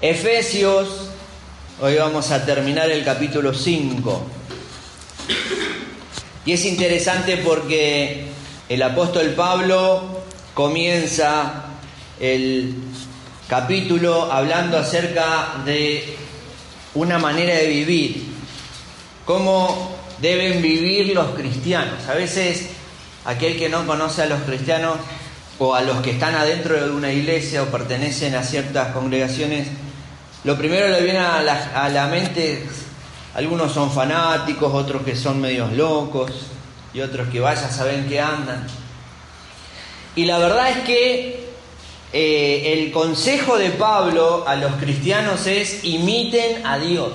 Efesios, hoy vamos a terminar el capítulo 5. Y es interesante porque el apóstol Pablo comienza el capítulo hablando acerca de una manera de vivir, cómo deben vivir los cristianos. A veces aquel que no conoce a los cristianos o a los que están adentro de una iglesia o pertenecen a ciertas congregaciones, lo primero le viene a la, a la mente algunos son fanáticos, otros que son medios locos y otros que vaya saben que andan. Y la verdad es que eh, el consejo de Pablo a los cristianos es imiten a Dios.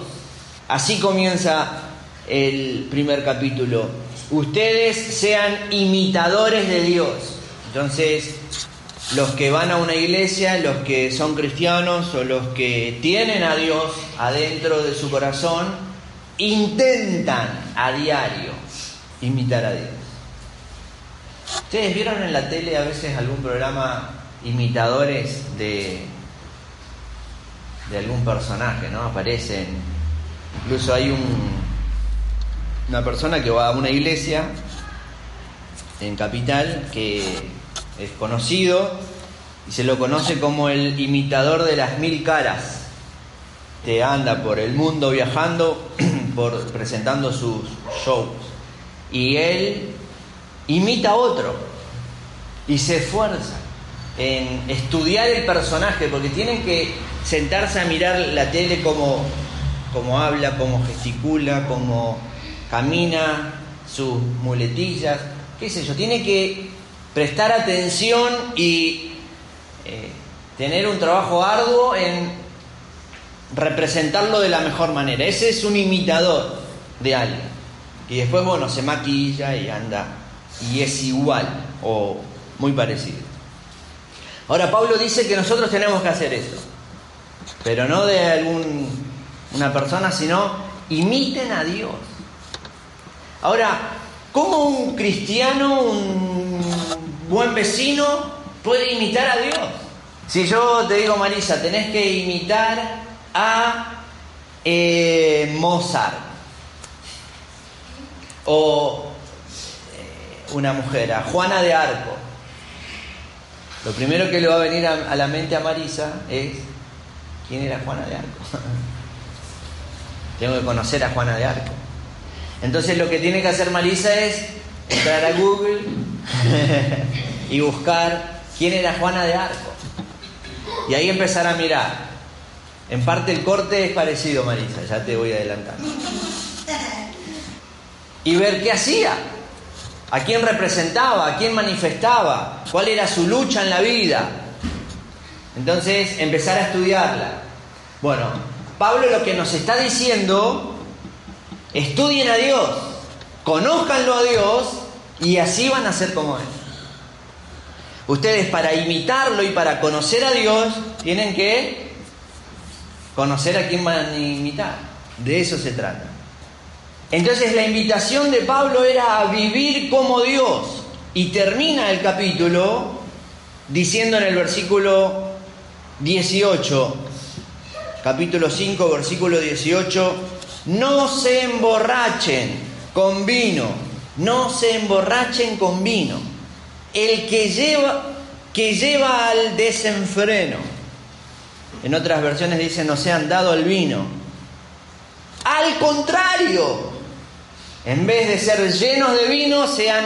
Así comienza el primer capítulo. Ustedes sean imitadores de Dios. Entonces, los que van a una iglesia, los que son cristianos o los que tienen a Dios adentro de su corazón, intentan a diario imitar a Dios. ¿Ustedes vieron en la tele a veces algún programa imitadores de, de algún personaje, ¿no? Aparecen. Incluso hay un, una persona que va a una iglesia en Capital que es conocido y se lo conoce como el imitador de las mil caras. Te anda por el mundo viajando por, presentando sus shows. Y él imita a otro y se esfuerza en estudiar el personaje, porque tienen que sentarse a mirar la tele como, como habla, como gesticula, como camina, sus muletillas, qué sé yo, tiene que prestar atención y eh, tener un trabajo arduo en representarlo de la mejor manera. Ese es un imitador de alguien. Y después, bueno, se maquilla y anda y es igual o muy parecido. Ahora, Pablo dice que nosotros tenemos que hacer eso, pero no de algún, una persona, sino imiten a Dios. Ahora, ¿cómo un cristiano, un buen vecino, puede imitar a Dios? Si yo te digo, Marisa, tenés que imitar a eh, Mozart o eh, una mujer, a Juana de Arco. Lo primero que le va a venir a, la mente a Marisa es, ¿quién era Juana de Arco? Tengo que conocer a Juana de Arco. Entonces lo que tiene que hacer Marisa es entrar a Google y buscar quién era Juana de Arco. Y ahí empezar a mirar. En parte el corte es parecido, Marisa, ya te voy a adelantar. Y ver qué hacía, a quién representaba, a quién manifestaba, cuál era su lucha en la vida. Entonces, empezar a estudiarla. Bueno, Pablo lo que nos está diciendo, estudien a Dios, conózcanlo a Dios y así van a ser como Él. Ustedes para imitarlo y para conocer a Dios tienen que conocer a quién van a imitar. De eso se trata. Entonces la invitación de Pablo era a vivir como Dios. Y termina el capítulo diciendo en el versículo 18, capítulo 5, versículo 18, no se emborrachen con vino, no se emborrachen con vino. El que lleva, que lleva al desenfreno en otras versiones dice no sean dado al vino. Al contrario, en vez de ser llenos de vino, sean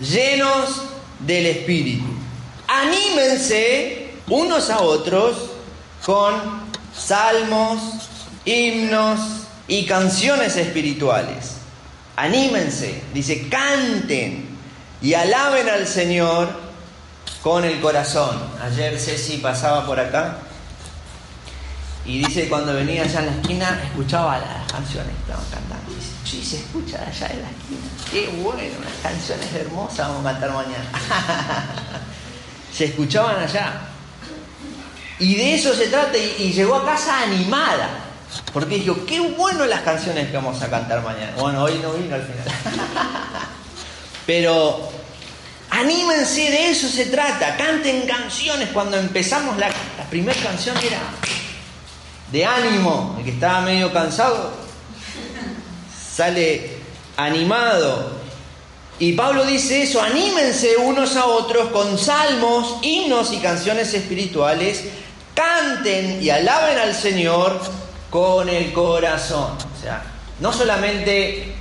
llenos del Espíritu. Anímense unos a otros con salmos, himnos y canciones espirituales. Anímense, dice, canten y alaben al Señor con el corazón. Ayer Ceci pasaba por acá y dice cuando venía allá en la esquina, escuchaba las canciones que estaban cantando. Dice, sí, se escucha allá en la esquina. Qué bueno, unas canciones hermosas vamos a cantar mañana. se escuchaban allá. Y de eso se trata, y, llegó a casa animada. Porque dijo, qué bueno las canciones que vamos a cantar mañana. Bueno, hoy no vino al final. Pero anímense, de eso se trata. Canten canciones. Cuando empezamos la, la primera canción era de ánimo, el que estaba medio cansado, sale animado. Y Pablo dice eso, anímense unos a otros con salmos, himnos y canciones espirituales, canten y alaben al Señor con el corazón. O sea, no solamente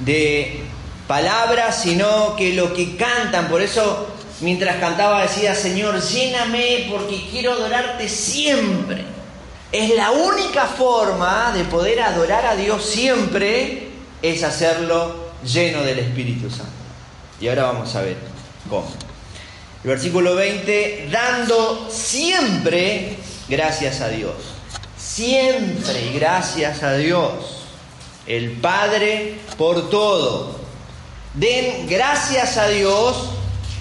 de palabras, sino que lo que cantan, por eso mientras cantaba decía, Señor, lléname porque quiero adorarte siempre. Es la única forma de poder adorar a Dios siempre, es hacerlo lleno del Espíritu Santo. Y ahora vamos a ver cómo. El versículo 20, dando siempre gracias a Dios. Siempre gracias a Dios, el Padre, por todo. Den gracias a Dios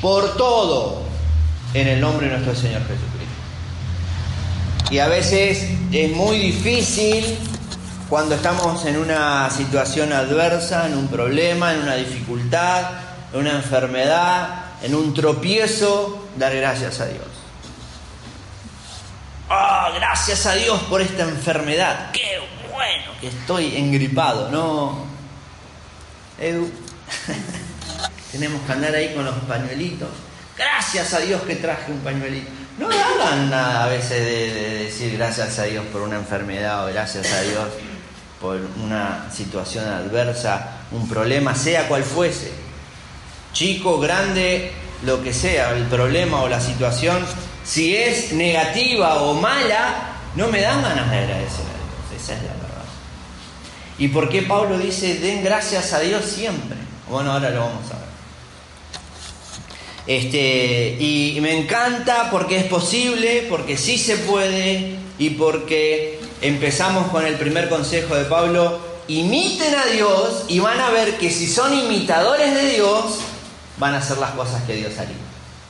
por todo en el nombre de nuestro Señor Jesucristo. Y a veces es muy difícil cuando estamos en una situación adversa, en un problema, en una dificultad, en una enfermedad, en un tropiezo, dar gracias a Dios. ¡Ah, gracias a Dios por esta enfermedad! ¡Qué bueno que estoy engripado! No, Edu, tenemos que andar ahí con los pañuelitos. Gracias a Dios que traje un pañuelito. No hagan nada a veces de, decir gracias a Dios por una enfermedad o gracias a Dios por una situación adversa, un problema, sea cual fuese. Chico, grande, lo que sea, el problema o la situación, si es negativa o mala, no me dan ganas de agradecer a Dios. Esa es la verdad. ¿Y por qué Pablo dice, den gracias a Dios siempre? Bueno, ahora lo vamos a ver. Este, y me encanta porque es posible, porque sí se puede y porque empezamos con el primer consejo de Pablo, imiten a Dios y van a ver que si son imitadores de Dios, van a hacer las cosas que Dios haría.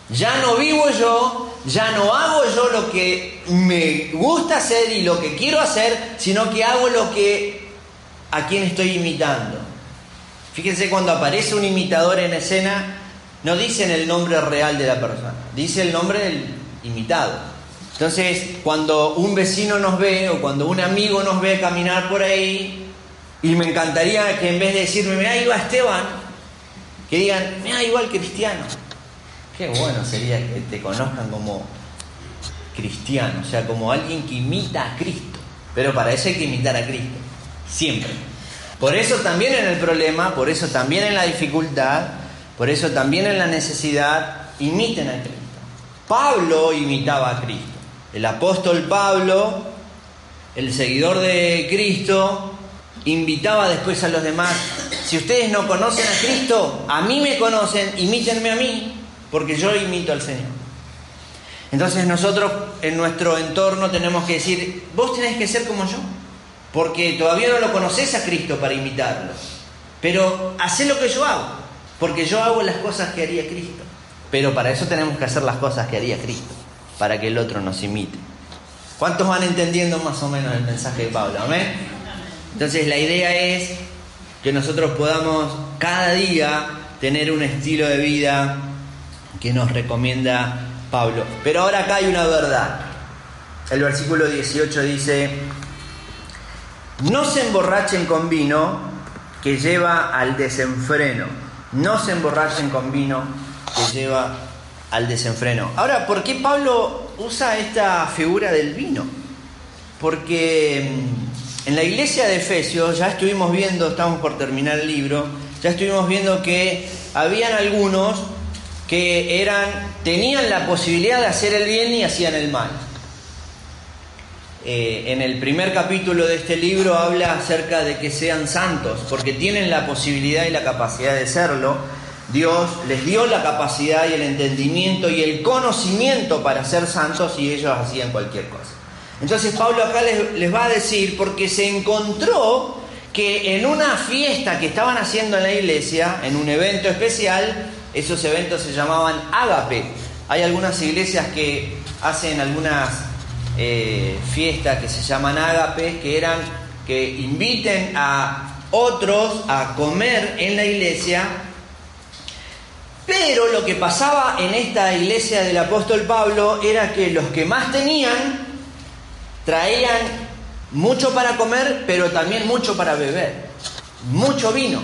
Ya no vivo yo, ya no hago yo lo que me gusta hacer y lo que quiero hacer, sino que hago lo que a quien estoy imitando. Fíjense cuando aparece un imitador en escena, no dicen el nombre real de la persona, dice el nombre del imitado. Entonces, cuando un vecino nos ve o cuando un amigo nos ve caminar por ahí, y me encantaría que en vez de decirme, mira, va Esteban, que digan, mira, igual cristiano. Qué bueno sería que te conozcan como cristiano, o sea, como alguien que imita a Cristo. Pero para eso hay que imitar a Cristo, siempre. Por eso también en el problema, por eso también en la dificultad, por eso también en la necesidad, imiten a Cristo. Pablo imitaba a Cristo. El apóstol Pablo, el seguidor de Cristo, invitaba después a los demás, si ustedes no conocen a Cristo, a mí me conocen, imítenme a mí, porque yo imito al Señor. Entonces nosotros en nuestro entorno tenemos que decir, vos tenés que ser como yo, porque todavía no lo conoces a Cristo para imitarlo, pero hacé lo que yo hago. Porque yo hago las cosas que haría Cristo. Pero para eso tenemos que hacer las cosas que haría Cristo, para que el otro nos imite. ¿Cuántos van entendiendo más o menos el mensaje de Pablo? Amén. Entonces la idea es que nosotros podamos cada día tener un estilo de vida que nos recomienda Pablo. Pero ahora acá hay una verdad. El versículo 18 dice, no se emborrachen con vino que lleva al desenfreno no se emborrachen con vino que lleva al desenfreno. Ahora, ¿por qué Pablo usa esta figura del vino? Porque mm, en la iglesia de Efesios ya estuvimos viendo, estamos por terminar el libro, ya estuvimos viendo que habían algunos que eran tenían la posibilidad de hacer el bien y hacían el mal. Eh, en el primer capítulo de este libro habla acerca de que sean santos, porque tienen la posibilidad y la capacidad de serlo. Dios les dio la capacidad y el entendimiento y el conocimiento para ser santos y ellos hacían cualquier cosa. Entonces Pablo acá les, les va a decir, porque se encontró que en una fiesta que estaban haciendo en la iglesia, en un evento especial, esos eventos se llamaban ágape. Hay algunas iglesias que hacen algunas eh, fiestas que se llaman ágapes, que eran que inviten a otros a comer en la iglesia. Pero lo que pasaba en esta iglesia del apóstol Pablo era que los que más tenían traían mucho para comer, pero también mucho para beber. Mucho vino,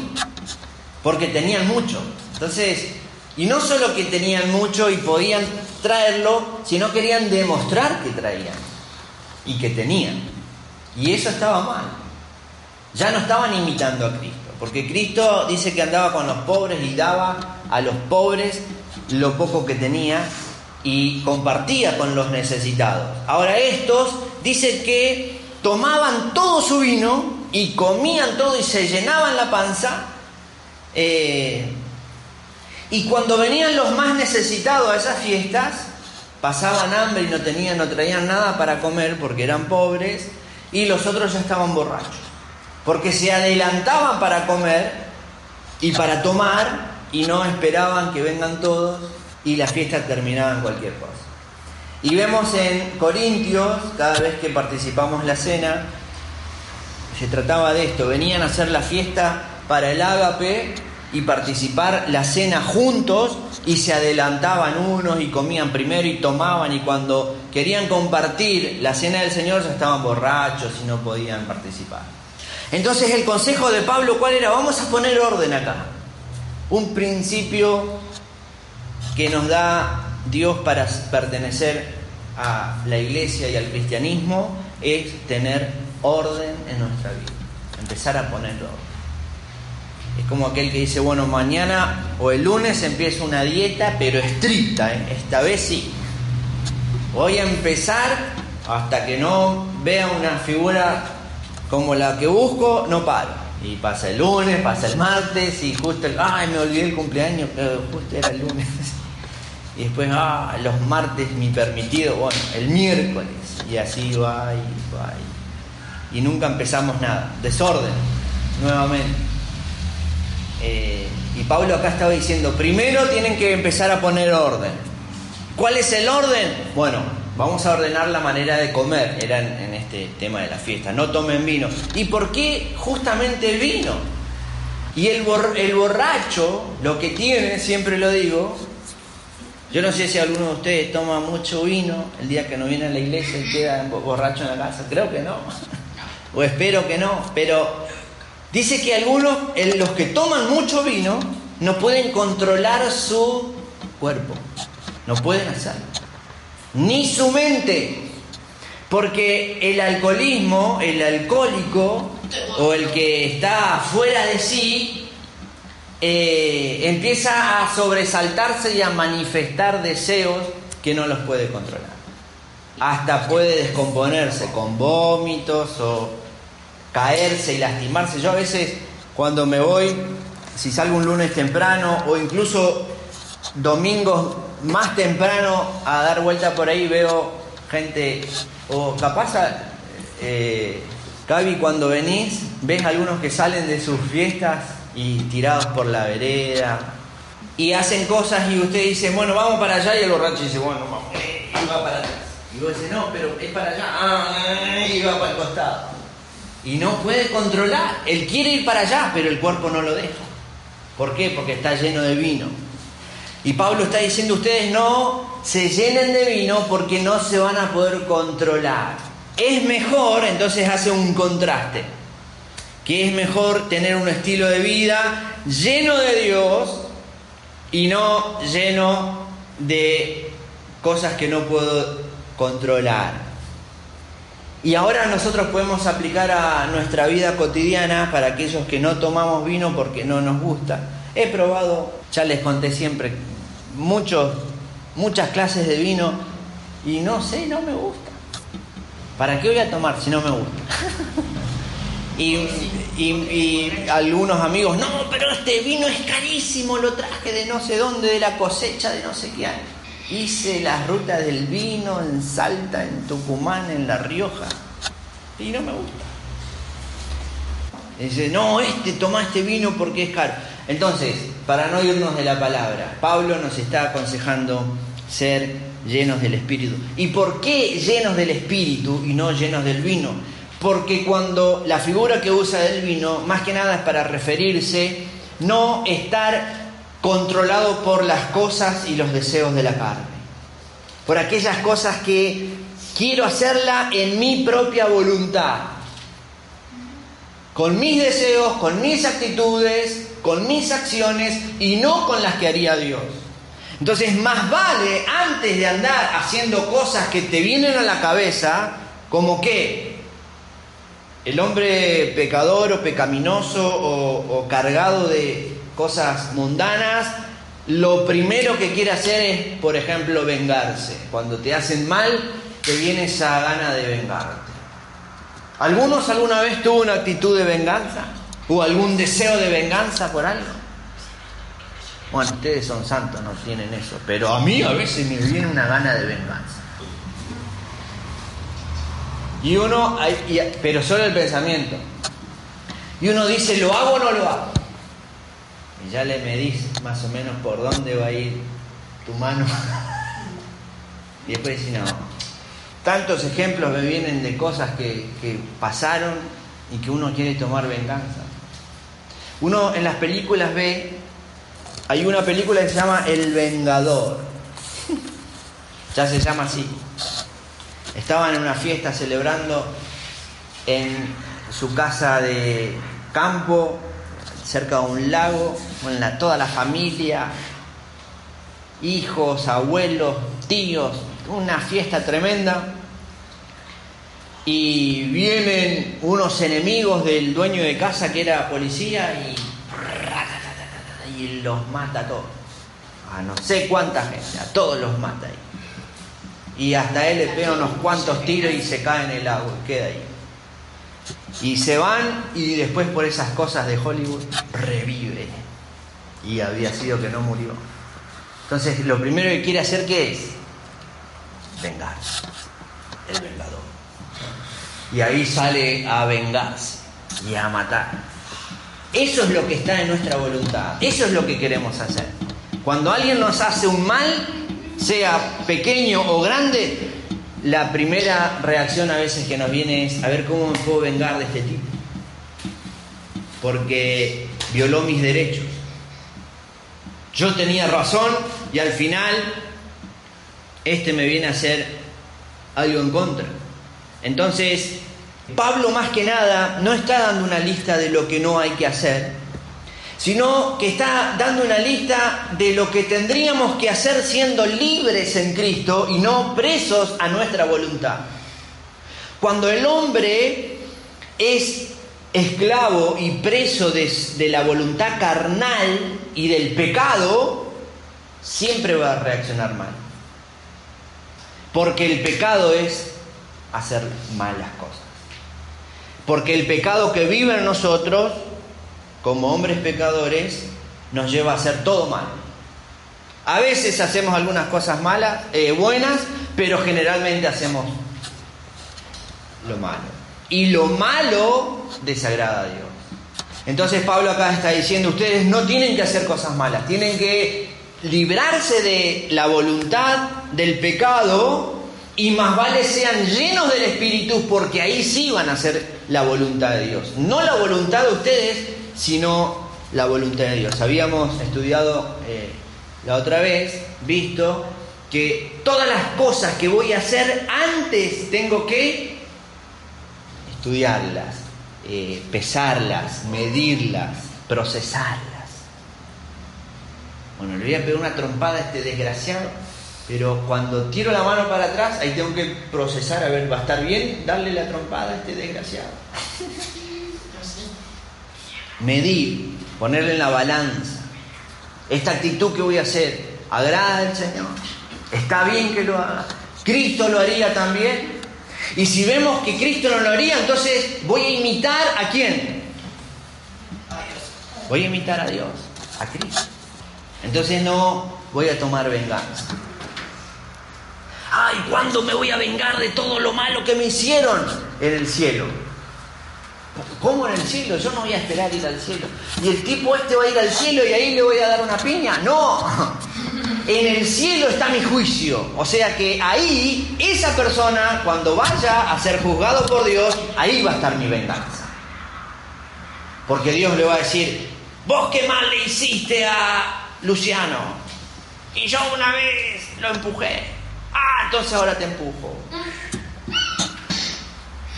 porque tenían mucho. Entonces, y no solo que tenían mucho y podían traerlo, sino querían demostrar que traían y que tenían. Y eso estaba mal. Ya no estaban imitando a Cristo, porque Cristo dice que andaba con los pobres y daba a los pobres lo poco que tenía y compartía con los necesitados. Ahora estos dicen que tomaban todo su vino y comían todo y se llenaban la panza. Eh, y cuando venían los más necesitados a esas fiestas, pasaban hambre y no tenían, no traían nada para comer porque eran pobres y los otros ya estaban borrachos. Porque se adelantaban para comer y para tomar y no esperaban que vengan todos y la fiesta terminaba en cualquier cosa. Y vemos en Corintios, cada vez que participamos la cena, se trataba de esto, venían a hacer la fiesta para el ágape y participar la cena juntos y se adelantaban unos y comían primero y tomaban y cuando querían compartir la cena del Señor ya estaban borrachos y no podían participar. Entonces el consejo de Pablo, ¿cuál era? Vamos a poner orden acá. Un principio que nos da Dios para pertenecer a la iglesia y al cristianismo es tener orden en nuestra vida. Empezar a poner orden. Es como aquel que dice, bueno, mañana o el lunes empiezo una dieta, pero estricta, ¿eh? esta vez sí. Voy a empezar hasta que no vea una figura como la que busco, no paro. Y pasa el lunes, pasa el martes y justo el, ay, me olvidé el cumpleaños, pero justo era el lunes. Y después, ah, los martes mi permitido, bueno, el miércoles. Y así va y va. Y, nunca empezamos nada. Desorden, nuevamente. Eh, y Pablo acá estaba diciendo, primero tienen que empezar a poner orden. ¿Cuál es el orden? Bueno, vamos a ordenar la manera de comer, era en, este tema de la fiesta, no tomen vino. ¿Y por qué justamente vino? Y el, el borracho, lo que tiene, siempre lo digo, yo no sé si alguno de ustedes toma mucho vino el día que no viene a la iglesia y queda borracho en la casa, creo que no, o espero que no, pero dice que algunos, los que toman mucho vino, no pueden controlar su cuerpo, no pueden hacerlo. Ni su mente. Porque el alcoholismo, el alcohólico o el que está fuera de sí, eh, empieza a sobresaltarse y a manifestar deseos que no los puede controlar. Hasta puede descomponerse con vómitos o caerse y lastimarse. Yo a veces cuando me voy, si salgo un lunes temprano o incluso domingos más temprano a dar vuelta por ahí veo gente, o capaz, eh, cuando venís, ves algunos que salen de sus fiestas y tirados por la vereda y hacen cosas y usted dice, bueno, vamos para allá y el borracho dice, bueno, vamos, y va para atrás. Y vos dices, no, pero es para allá, ah, y va para el costado. Y no puede controlar, él quiere ir para allá, pero el cuerpo no lo deja. ¿Por qué? Porque está lleno de vino. Y Pablo está diciendo, ustedes no se llenen de vino porque no se van a poder controlar. Es mejor, entonces hace un contraste, que es mejor tener un estilo de vida lleno de Dios y no lleno de cosas que no puedo controlar. Y ahora nosotros podemos aplicar a nuestra vida cotidiana para aquellos que no tomamos vino porque no nos gusta. He probado, ya les conté siempre muchos, muchas clases de vino y no sé, no me gusta. ¿Para qué voy a tomar si no me gusta? y, algunos amigos, no, pero este vino es carísimo, lo traje de no sé dónde, de la cosecha de no sé qué año. Hice la ruta del vino en Salta, en Tucumán, en La Rioja, y no me gusta. dice, no, este, toma este vino porque es caro. Entonces, para no irnos de la palabra, Pablo nos está aconsejando ser llenos del Espíritu. ¿Y por qué llenos del Espíritu y no llenos del vino? Porque cuando la figura que usa del vino, más que nada es para referirse, no estar controlado por las cosas y los deseos de la carne, por aquellas cosas que quiero hacerla en mi propia voluntad, con mis deseos, con mis actitudes, con mis acciones y no con las que haría Dios. Entonces, más vale antes de andar haciendo cosas que te vienen a la cabeza, como que el hombre pecador o pecaminoso o, cargado de cosas mundanas, lo primero que quiere hacer es, por ejemplo, vengarse. Cuando te hacen mal, te viene esa gana de vengarte. ¿Algunos alguna vez tuvo una actitud de venganza? ¿O algún deseo de venganza por algo? Bueno, ustedes son santos, no tienen eso, pero a mí a veces me viene una gana de venganza. Y uno, pero solo el pensamiento. Y uno dice, ¿lo hago o no lo hago? Y ya le medís más o menos por dónde va a ir tu mano. y después dice, no. Tantos ejemplos me vienen de cosas que, que pasaron y que uno quiere tomar venganza. Uno en las películas ve hay una película que se llama El Vengador. ya se llama así. Estaban en una fiesta celebrando en su casa de campo, cerca de un lago, con toda la familia, hijos, abuelos, tíos, una fiesta tremenda. Y vienen unos enemigos del dueño de casa que era policía y y los mata a todos. A no sé cuánta gente, a todos los mata ahí. Y hasta él le pega unos cuantos tiros y se cae en el agua y queda ahí. Y se van y después por esas cosas de Hollywood revive. Y había sido que no murió. Entonces lo primero que quiere hacer ¿qué es? Vengar. El vengador. Y ahí sale a vengarse y a matar. Eso es lo que está en nuestra voluntad. Eso es lo que queremos hacer. Cuando alguien nos hace un mal, sea pequeño o grande, la primera reacción a veces que nos viene es a ver cómo me puedo vengar de este tipo. Porque violó mis derechos. Yo tenía razón y al final este me viene a hacer algo en contra. Entonces, Pablo más que nada no está dando una lista de lo que no hay que hacer, sino que está dando una lista de lo que tendríamos que hacer siendo libres en Cristo y no presos a nuestra voluntad. Cuando el hombre es esclavo y preso de, la voluntad carnal y del pecado, siempre va a reaccionar mal. Porque el pecado es hacer malas cosas. Porque el pecado que vive en nosotros, como hombres pecadores, nos lleva a hacer todo mal. A veces hacemos algunas cosas malas, eh, buenas, pero generalmente hacemos lo malo. Y lo malo desagrada a Dios. Entonces Pablo acá está diciendo, ustedes no tienen que hacer cosas malas, tienen que librarse de la voluntad del pecado y más vale sean llenos del Espíritu porque ahí sí van a hacer la voluntad de Dios. No la voluntad de ustedes, sino la voluntad de Dios. Habíamos estudiado eh, la otra vez, visto que todas las cosas que voy a hacer antes tengo que estudiarlas, eh, pesarlas, medirlas, procesarlas. Bueno, le voy a pegar una trompada a este desgraciado pero cuando tiro la mano para atrás, ahí tengo que procesar, a ver, ¿va a estar bien darle la trompada a este desgraciado? Medir, ponerle en la balanza. Esta actitud que voy a hacer, ¿agrada al Señor? ¿Está bien que lo haga? ¿Cristo lo haría también? Y si vemos que Cristo no lo haría, entonces voy a imitar a quién? Voy a imitar a Dios, a Cristo. Entonces no voy a tomar venganza ay, ¿cuándo me voy a vengar de todo lo malo que me hicieron? En el cielo. ¿Cómo en el cielo? Yo no voy a esperar ir al cielo. ¿Y el tipo este va a ir al cielo y ahí le voy a dar una piña? No. En el cielo está mi juicio. O sea que ahí, esa persona, cuando vaya a ser juzgado por Dios, ahí va a estar mi venganza. Porque Dios le va a decir, vos qué mal le hiciste a Luciano. Y yo una vez lo empujé. Ah, entonces ahora te empujo.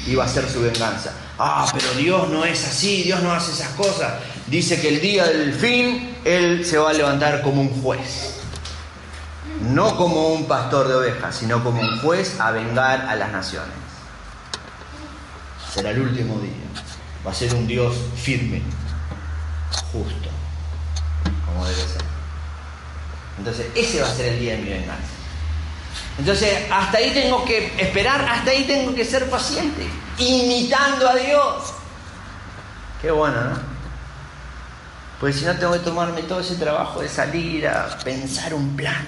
iba a ser su venganza. Ah, pero Dios no es así, Dios no hace esas cosas. Dice que el día del fin Él se va a levantar como un juez. No como un pastor de ovejas, sino como un juez a vengar a las naciones. Será el último día. Va a ser un Dios firme, justo, como debe ser. Entonces, ese va a ser el día de mi venganza. Entonces, hasta ahí tengo que esperar, hasta ahí tengo que ser paciente, imitando a Dios. Qué bueno, ¿no? Porque si no tengo que tomarme todo ese trabajo de salir a pensar un plan,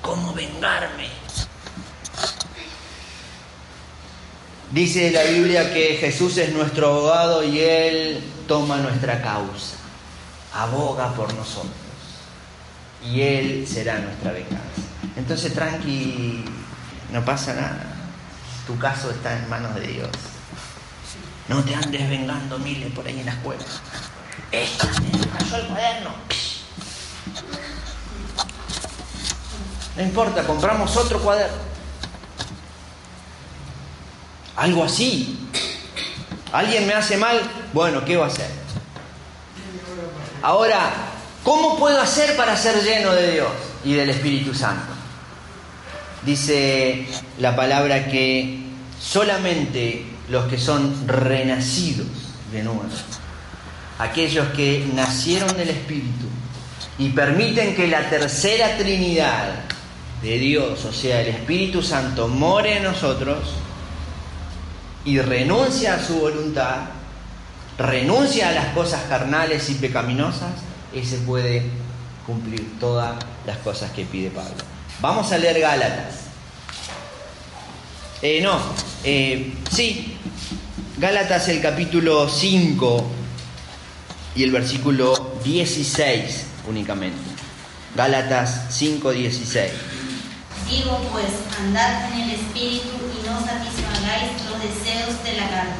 cómo vengarme. Dice la Biblia que Jesús es nuestro abogado y Él toma nuestra causa, aboga por nosotros y Él será nuestra venganza. Entonces, tranqui, no pasa nada. Tu caso está en manos de Dios. No te andes vengando miles por ahí en la escuela. Esta me cayó el cuaderno. No importa, compramos otro cuaderno. Algo así. Alguien me hace mal, bueno, ¿qué va a hacer? Ahora, ¿cómo puedo hacer para ser lleno de Dios y del Espíritu Santo? Dice la palabra que solamente los que son renacidos de nuevo, aquellos que nacieron del Espíritu y permiten que la tercera Trinidad de Dios, o sea, el Espíritu Santo, more en nosotros y renuncia a su voluntad, renuncia a las cosas carnales y pecaminosas, ese puede cumplir todas las cosas que pide Pablo. Vamos a leer Gálatas. Eh, no, eh, sí, Gálatas el capítulo 5 y el versículo 16 únicamente. Gálatas 5, 16. Digo pues, andad en el Espíritu y no satisfagáis los deseos de la carne.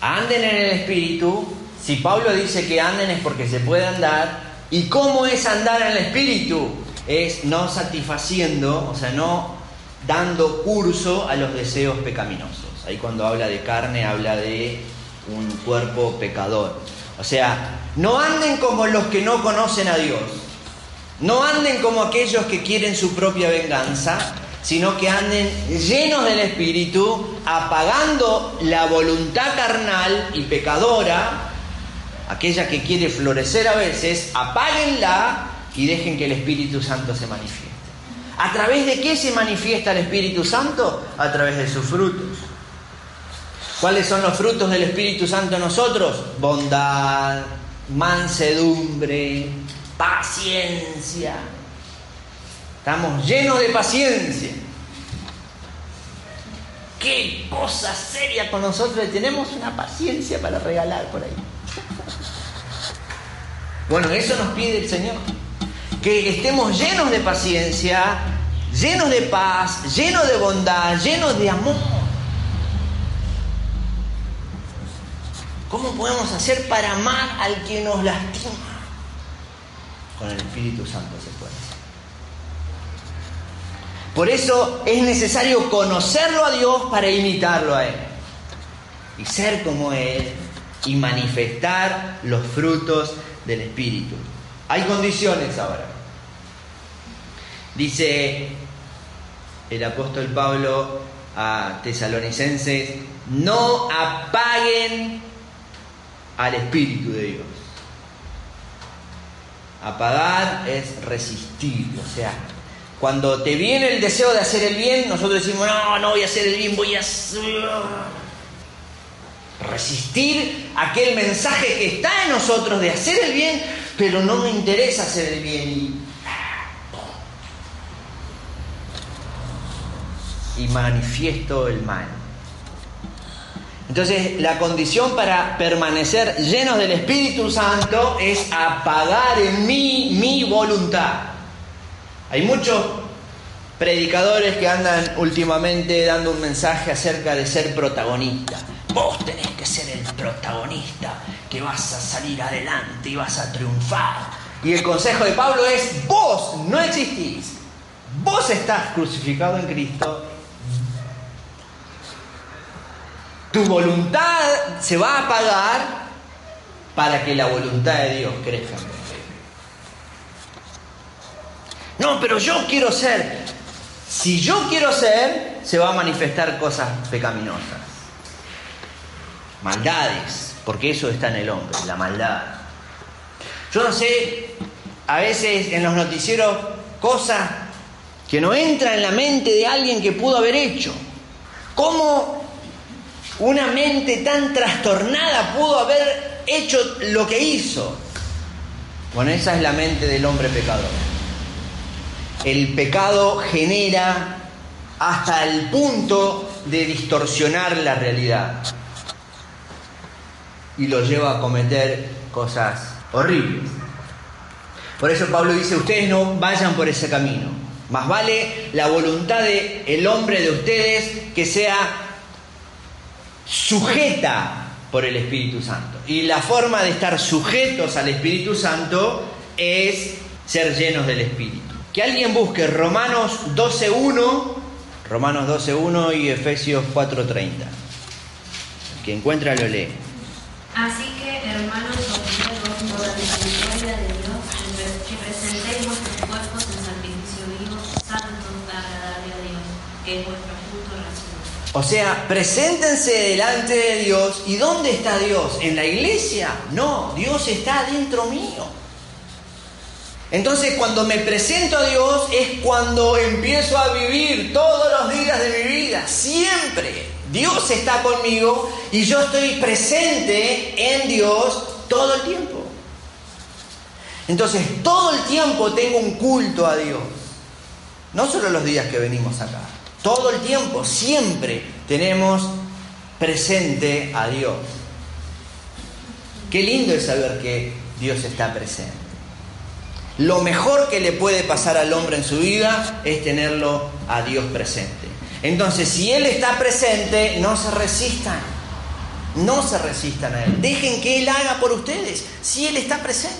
Anden en el Espíritu. Si Pablo dice que anden es porque se puede andar. ¿Y cómo es andar en el Espíritu? Es no satisfaciendo, o sea, no dando curso a los deseos pecaminosos. Ahí cuando habla de carne habla de un cuerpo pecador. O sea, no anden como los que no conocen a Dios. No anden como aquellos que quieren su propia venganza, sino que anden llenos del Espíritu, apagando la voluntad carnal y pecadora, aquella que quiere florecer a veces, apáguenla y dejen que el Espíritu Santo se manifieste. ¿A través de qué se manifiesta el Espíritu Santo? A través de sus frutos. ¿Cuáles son los frutos del Espíritu Santo en nosotros? Bondad, mansedumbre, paciencia. Estamos llenos de paciencia. Qué cosa seria con nosotros. Tenemos una paciencia para regalar por ahí. Bueno, eso nos pide el Señor. Que estemos llenos de paciencia, llenos de paz, llenos de bondad, llenos de amor. ¿Cómo podemos hacer para amar al que nos lastima? Con el Espíritu Santo se puede hacer. Por eso es necesario conocerlo a Dios para imitarlo a Él. Y ser como Él y manifestar los frutos del Espíritu. Hay condiciones ahora. Dice el apóstol Pablo a tesalonicenses, no apaguen al Espíritu de Dios. Apagar es resistir, o sea, cuando te viene el deseo de hacer el bien, nosotros decimos, no, no voy a hacer el bien, voy a resistir aquel mensaje que está en nosotros de hacer el bien, pero no me interesa hacer el bien. Y, y manifiesto el mal. Entonces, la condición para permanecer llenos del Espíritu Santo es apagar en mí mi voluntad. Hay muchos predicadores que andan últimamente dando un mensaje acerca de ser protagonista. Vos tenés que ser el protagonista, vas a salir adelante y vas a triunfar. Y el consejo de Pablo es, vos no existís. Vos estás crucificado en Cristo tu voluntad se va a apagar para que la voluntad de Dios crezca No, pero yo quiero ser. Si yo quiero ser, se va a manifestar cosas pecaminosas. Maldades, porque eso está en el hombre, la maldad. Yo no sé, a veces en los noticieros, cosas que no entran en la mente de alguien que pudo haber hecho. ¿Cómo una mente tan trastornada pudo haber hecho lo que hizo? Bueno, esa es la mente del hombre pecador. El pecado genera hasta el punto de distorsionar la realidad y lo lleva a cometer cosas horribles. Por eso Pablo dice, ustedes no vayan por ese camino. Más vale la voluntad del el hombre de ustedes que sea sujeta por el Espíritu Santo. Y la forma de estar sujetos al Espíritu Santo es ser llenos del Espíritu. Que alguien busque Romanos 12.1, Romanos 12.1 y Efesios 4.30. Que encuentra lo lee. Así que, hermanos, os ruego por la misericordia de Dios, que presentéis vuestros cuerpos en sacrificio vivo, santo, agradable a Dios, que es vuestro culto racional. O sea, preséntense delante de Dios. ¿Y dónde está Dios? ¿En la iglesia? No, Dios está dentro mío. Entonces cuando me presento a Dios es cuando empiezo a vivir todos los días de mi vida, siempre. Dios está conmigo y yo estoy presente en Dios todo el tiempo. Entonces todo el tiempo tengo un culto a Dios. No solo los días que venimos acá. Todo el tiempo, siempre tenemos presente a Dios. Qué lindo es saber que Dios está presente. Lo mejor que le puede pasar al hombre en su vida es tenerlo a Dios presente. Entonces, si Él está presente, no se resistan. No se resistan a Él. Dejen que Él haga por ustedes, si Él está presente.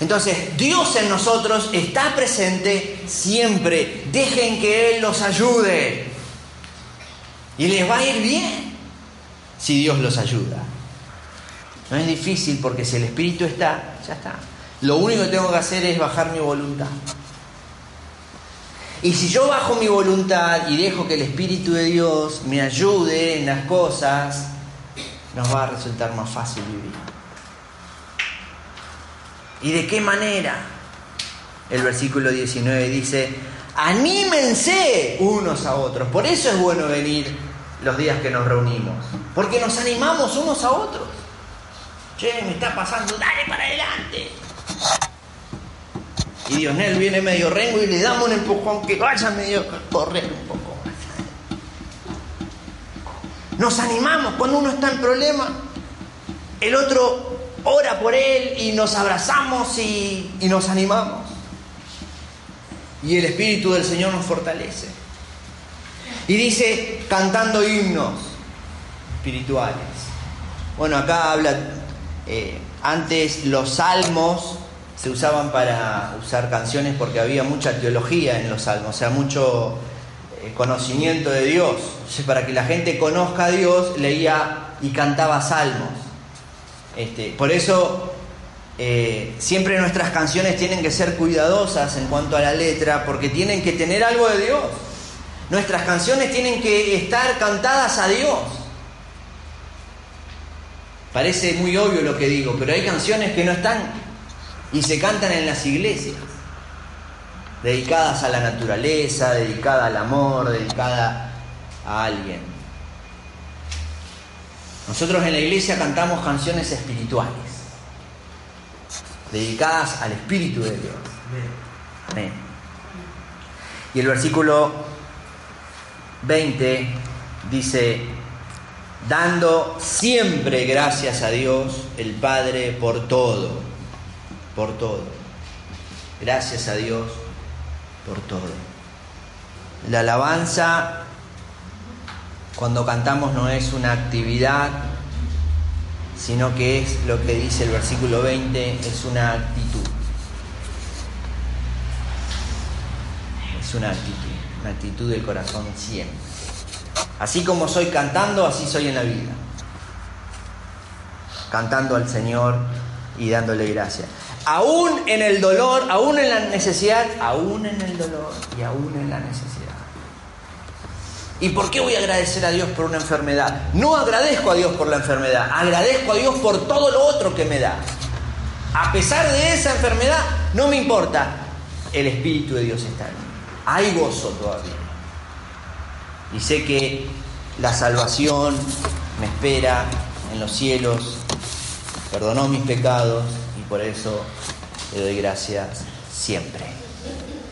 Entonces, Dios en nosotros está presente siempre. Dejen que Él los ayude. Y les va a ir bien si Dios los ayuda. No es difícil porque si el Espíritu está, ya está. Lo único que tengo que hacer es bajar mi voluntad. Y si yo bajo mi voluntad y dejo que el Espíritu de Dios me ayude en las cosas, nos va a resultar más fácil vivir. ¿Y de qué manera? El versículo 19 dice, anímense unos a otros. Por eso es bueno venir los días que nos reunimos, porque nos animamos unos a otros. Che, me está pasando, dale para adelante. Y Dionel viene medio rengo y le damos un empujón que vaya medio correr un poco más. Nos animamos cuando uno está en problema. El otro ora por él y nos abrazamos y, y nos animamos. Y el Espíritu del Señor nos fortalece. Y dice, cantando himnos espirituales. Bueno, acá habla, eh, antes los salmos se usaban para usar canciones porque había mucha teología en los salmos, o sea, mucho eh, conocimiento de Dios. para que la gente conozca a Dios, leía y cantaba salmos. Este, por eso eh, siempre nuestras canciones tienen que ser cuidadosas en cuanto a la letra, porque tienen que tener algo de Dios. Nuestras canciones tienen que estar cantadas a Dios. Parece muy obvio lo que digo, pero hay canciones que no están y se cantan en las iglesias, dedicadas a la naturaleza, dedicadas al amor, dedicadas a alguien. Nosotros en la iglesia cantamos canciones espirituales, dedicadas al Espíritu de Dios. Y el versículo 20 dice, dando siempre gracias a Dios el Padre por todo por todo. Gracias a Dios por todo. La alabanza, cuando cantamos, no es una actividad, sino que es lo que dice el versículo 20, es una actitud. Es una actitud, una actitud del corazón siempre. Así como soy cantando, así soy en la vida. Cantando al Señor y dándole gracias. Aún en el dolor, aún en la necesidad, aún en el dolor y aún en la necesidad. ¿Y por qué voy a agradecer a Dios por una enfermedad? No agradezco a Dios por la enfermedad, agradezco a Dios por todo lo otro que me da. A pesar de esa enfermedad, no me importa, el Espíritu de Dios está en mí. Hay gozo todavía. Y sé que la salvación me espera en los cielos, perdonó mis pecados por eso le doy gracias siempre.